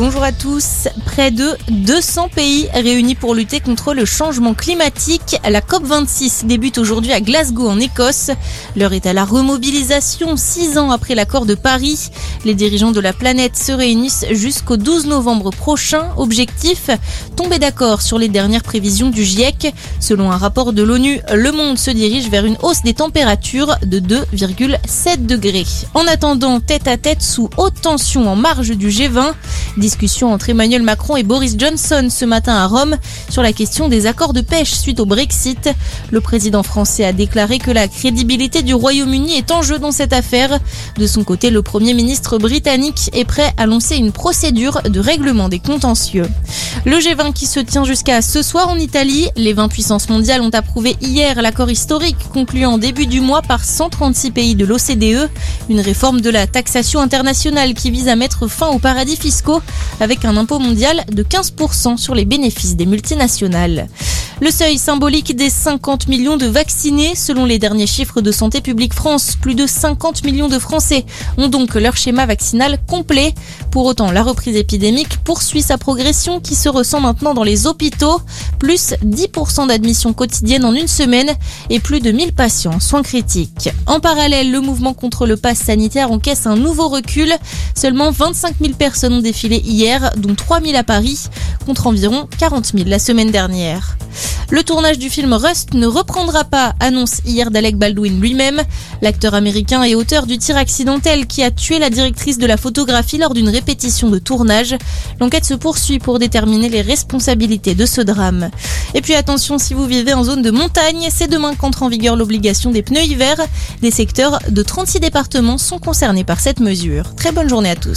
bonjour à tous. Près de 200 pays réunis pour lutter contre le changement climatique. La COP26 débute aujourd'hui à Glasgow en Écosse. L'heure est à la remobilisation, six ans après l'accord de Paris. Les dirigeants de la planète se réunissent jusqu'au 12 novembre prochain. Objectif, tomber d'accord sur les dernières prévisions du GIEC. Selon un rapport de l'ONU, le monde se dirige vers une hausse des températures de 2,7 degrés. En attendant, tête à tête sous haute tension en marge du G20, discussion entre Emmanuel Macron et Boris Johnson ce matin à Rome sur la question des accords de pêche suite au Brexit. Le président français a déclaré que la crédibilité du Royaume-Uni est en jeu dans cette affaire. De son côté, le Premier ministre britannique est prêt à lancer une procédure de règlement des contentieux. Le G20 qui se tient jusqu'à ce soir en Italie. Les 20 puissances mondiales ont approuvé hier l'accord historique conclu en début du mois par 136 pays de l'OCDE. Une réforme de la taxation internationale qui vise à mettre fin aux paradis fiscaux avec un impôt mondial de 15% sur les bénéfices des multinationales. Le seuil symbolique des 50 millions de vaccinés, selon les derniers chiffres de Santé publique France, plus de 50 millions de Français ont donc leur schéma vaccinal complet. Pour autant, la reprise épidémique poursuit sa progression qui se ressent maintenant dans les hôpitaux, plus 10% d'admissions quotidiennes en une semaine et plus de 1000 patients en soins critiques. En parallèle, le mouvement contre le pass sanitaire encaisse un nouveau recul. Seulement 25 000 personnes ont défilé hier, dont 3 000 à Paris, contre environ 40 000 la semaine dernière. Le tournage du film Rust ne reprendra pas, annonce hier d'Alec Baldwin lui-même. L'acteur américain et auteur du tir accidentel qui a tué la directrice de la photographie lors d'une répétition de tournage. L'enquête se poursuit pour déterminer les responsabilités de ce drame. Et puis attention si vous vivez en zone de montagne, c'est demain qu'entre en vigueur l'obligation des pneus hiver. Des secteurs de 36 départements sont concernés par cette mesure. Très bonne journée à tous.